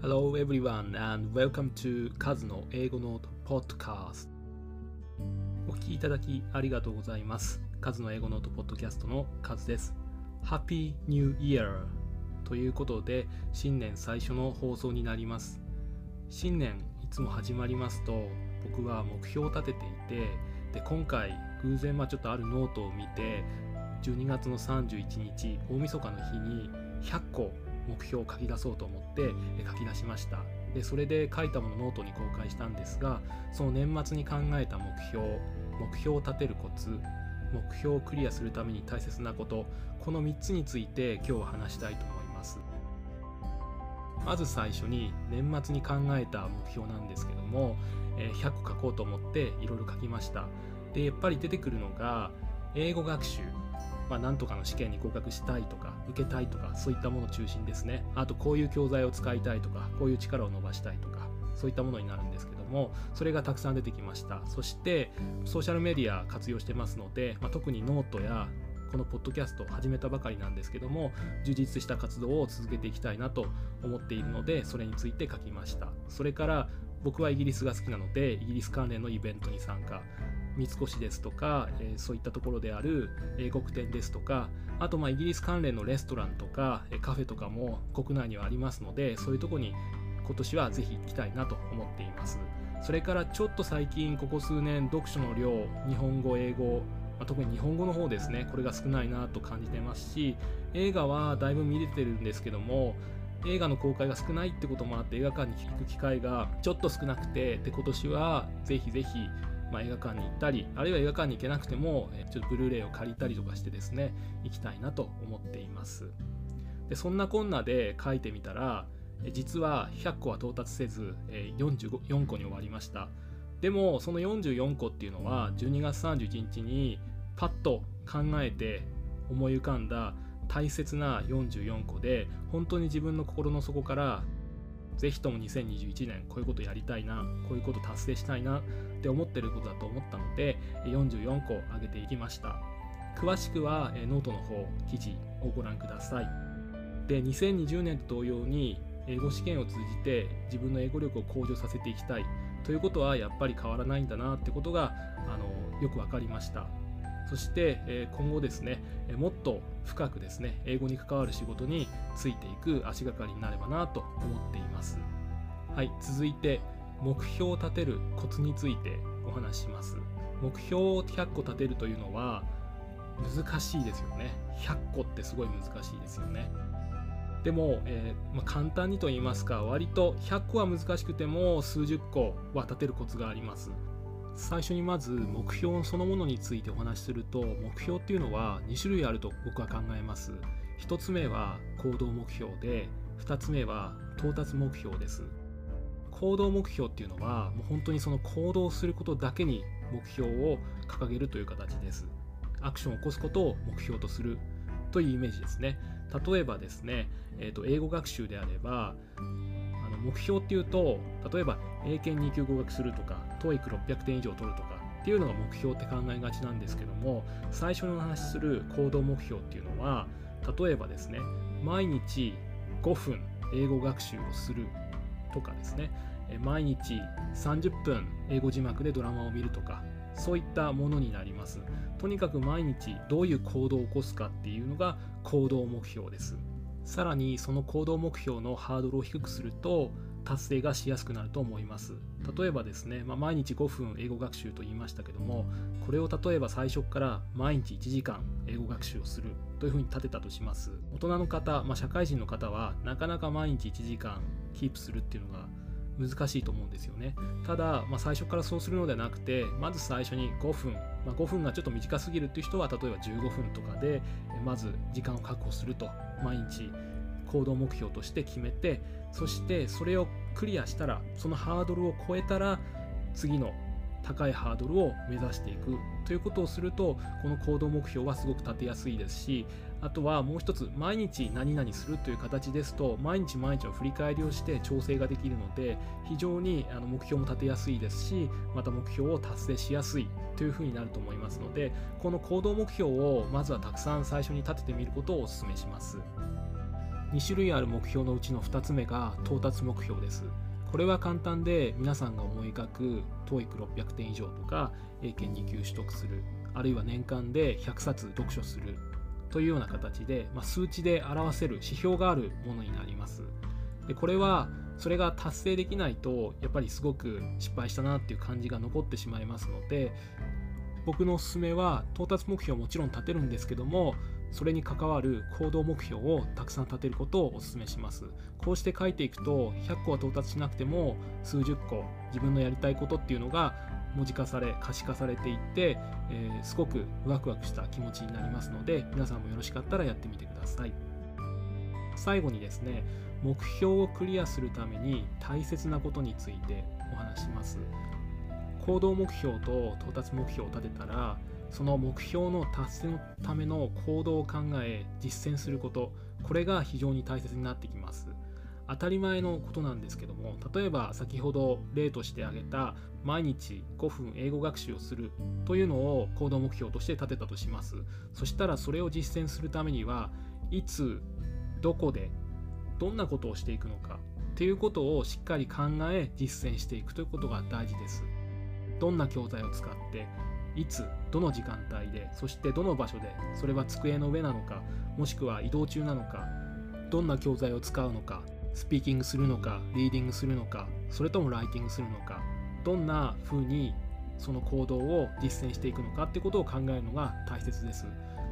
Hello everyone and welcome to カズの英語ノート Podcast. お聞きいただきありがとうございます。カズの英語ノートポッドキャストのカズです。Happy New Year ということで新年最初の放送になります。新年いつも始まりますと僕は目標を立てていてで今回偶然まあちょっとあるノートを見て12月の31日大晦日の日に100個目標を書き出そうと思って書き出しました。でそれで書いたものノートに公開したんですがその年末に考えた目標目標を立てるコツ目標をクリアするために大切なことこの3つについて今日は話したいと思います。まず最初に年末に考えた目標なんですけども100個書こうと思っていろいろ書きました。でやっぱり出てくるのが英語学習まあ、なんとかの試験に合格したいとか受けたいとかそういったもの中心ですね。あとこういう教材を使いたいとかこういう力を伸ばしたいとかそういったものになるんですけどもそれがたくさん出てきました。そしてソーシャルメディア活用してますので、まあ、特にノートやこのポッドキャストを始めたばかりなんですけども充実した活動を続けていきたいなと思っているのでそれについて書きました。それから僕はイギリスが好きなのでイギリス関連のイベントに参加。三越ですとか、えー、そういったところである英国店ですとかあとまあイギリス関連のレストランとかカフェとかも国内にはありますのでそういうとこに今年はぜひ行きたいなと思っています。それからちょっと最近ここ数年読書の量日本語英語ま、特に日本語の方ですねこれが少ないなと感じてますし映画はだいぶ見れてるんですけども映画の公開が少ないってこともあって映画館に行く機会がちょっと少なくてで今年はぜひぜひまあ、映画館に行ったりあるいは映画館に行けなくてもちょっとブルーレイを借りたりとかしてですね行きたいなと思っています。でそんなこんなで書いてみたら実は100個は到達せず44個に終わりました。でもその44個っていうのは12月31日にパッと考えて思い浮かんだ大切な44個で本当に自分の心の底からぜひとも2021年こういうことやりたいなこういうこと達成したいなって思ってることだと思ったので44個上げていきました。詳しくはノートの方記事をご覧ください。で2020年と同様に英語試験を通じて自分の英語力を向上させていきたい。ということはやっぱり変わらないんだなってことがあのよく分かりました。そして、え今後ですね、えもっと深くですね英語に関わる仕事についていく足がかりになればなと思っています。はい続いて目標を立てるコツについてお話しします。目標を100個立てるというのは難しいですよね。100個ってすごい難しいですよね。でも、えー、まあ、簡単にと言いますか割と100個は難しくても数十個は立てるコツがあります。最初にまず目標そのものについてお話しすると目標っていうのは2種類あると僕は考えます。1つ目は行動目標で2つ目は到達目標です。行動目標っていうのはもう本当にその行動することだけに目標を掲げるという形です。アクションを起こすことを目標とするというイメージですね。例えばですね、えーと、英語学習であれば目標っていうと例えば英検2級合格するとか TOEIC600 点以上取るとかっていうのが目標って考えがちなんですけども最初にお話しする行動目標っていうのは例えばですね毎日5分英語学習をするとかですね毎日30分英語字幕でドラマを見るとかそういったものになります。とにかく毎日どういう行動を起こすかっていうのが行動目標です。さらにその行動目標のハードルを低くすると達成がしやすくなると思います。例えばですね、まあ、毎日5分英語学習と言いましたけどもこれを例えば最初から毎日1時間英語学習をするというふうに立てたとします。大人の方、まあ、社会人の方はなかなか毎日1時間キープするっていうのが難しいと思うんですよね。ただ、まあ、最初からそうするのではなくてまず最初に5分、まあ、5分がちょっと短すぎるっていう人は例えば15分とかでまず時間を確保すると。毎日行動目標として決めてそしてそれをクリアしたらそのハードルを超えたら次の高いハードルを目指していくということをするとこの行動目標はすごく立てやすいですしあとはもう一つ毎日何々するという形ですと毎日毎日の振り返りをして調整ができるので非常にあの目標も立てやすいですしまた目標を達成しやすいというふうになると思いますのでこの行動目標をまずはたくさん最初に立ててみることをお勧めします。2種類ある目標のうちの2つ目が到達目標です。これは簡単で皆さんが思い描く TOEIC600 点以上とか英検2級取得するあるいは年間で100冊読書するというような形で、まあ、数値で表せる指標があるものになります。でこれはそれが達成できないとやっぱりすごく失敗したなっていう感じが残ってしまいますので僕のおすすめは到達目標をもちろん立てるんですけどもそれに関わる行動目標をたくさん立てることをお勧めします。こうして書いていくと100個は到達しなくても数十個自分のやりたいことっていうのが文字化され可視化されていって、えー、すごくワクワクした気持ちになりますので皆さんもよろしかったらやってみてください。最後にですね目標をクリアするために大切なことについてお話します。行動目標と到達目標を立てたらその目標の達成のための行動を考え実践すること。これが非常に大切になってきます。当たり前のことなんですけども例えば先ほど例として挙げた毎日5分英語学習をするというのを行動目標として立てたとします。そしたらそれを実践するためにはいつどこでどんなことをしていくのかっていうことをしっかり考え実践していくということが大事です。どんな教材を使っていつどの時間帯でそしてどの場所でそれは机の上なのかもしくは移動中なのかどんな教材を使うのかスピーキングするのかリーディングするのかそれともライティングするのかどんな風にその行動を実践していくのかってことを考えるのが大切です。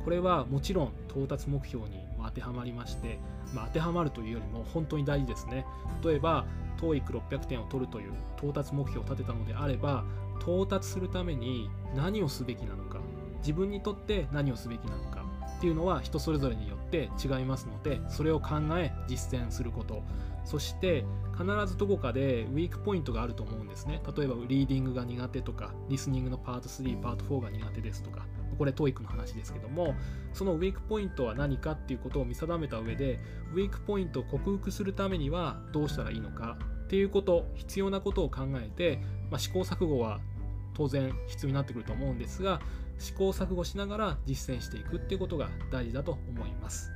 これはもちろん到達目標に当てはまりまして、まあ、当てはまるというよりも本当に大事ですね。例えば TOEIC600 点を取るという到達目標を立てたのであれば到達するために何をすべきなのか自分にとって何をすべきなのかっていうのは人それぞれによって違いますのでそれを考え実践すること。そして必ずどこかでウィークポイントがあると思うんですね。例えばリーディングが苦手とかリスニングのパート3パート4が苦手ですとかこれ TOEIC の話ですけどもそのウィークポイントは何かっていうことを見定めた上でウィークポイントを克服するためにはどうしたらいいのかっていうこと必要なことを考えて、まあ、試行錯誤は当然必要になってくると思うんですが試行錯誤しながら実践していくっていうことが大事だと思います。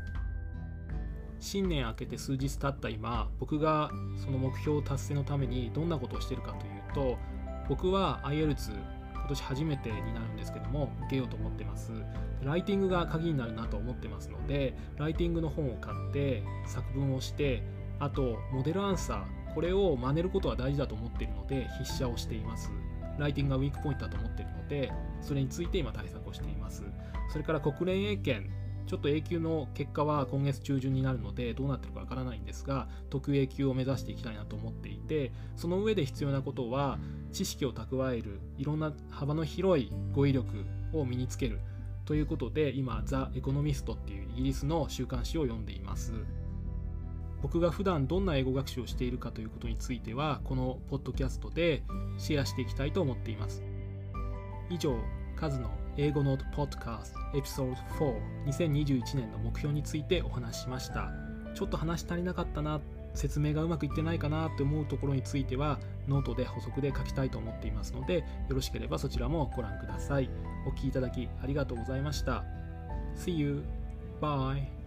新年明けて数日経った今僕がその目標達成のためにどんなことをしてるかというと僕は IELTS 今年初めてになるんですけども受けようと思ってます。ライティングが鍵になるなと思ってますのでライティングの本を買って作文をしてあとモデルアンサーこれを真似ることは大事だと思っているので筆写をしています。ライティングがウィークポイントだと思っているのでそれについて今対策をしています。それから国連英検ちょっと A 級の結果は今月中旬になるのでどうなってるかわからないんですが特 A 級を目指していきたいなと思っていてその上で必要なことは知識を蓄えるいろんな幅の広い語彙力を身につけるということで今ザ・エコノミストっていうイギリスの週刊誌を読んでいます。僕が普段どんな英語学習をしているかということについてはこのポッドキャストでシェアしていきたいと思っています以上カズの英語ノートポッドキャストエピソード4 2021年の目標についてお話ししましたちょっと話足りなかったな説明がうまくいってないかなと思うところについてはノートで補足で書きたいと思っていますのでよろしければそちらもご覧くださいお聴きいただきありがとうございました See you! Bye!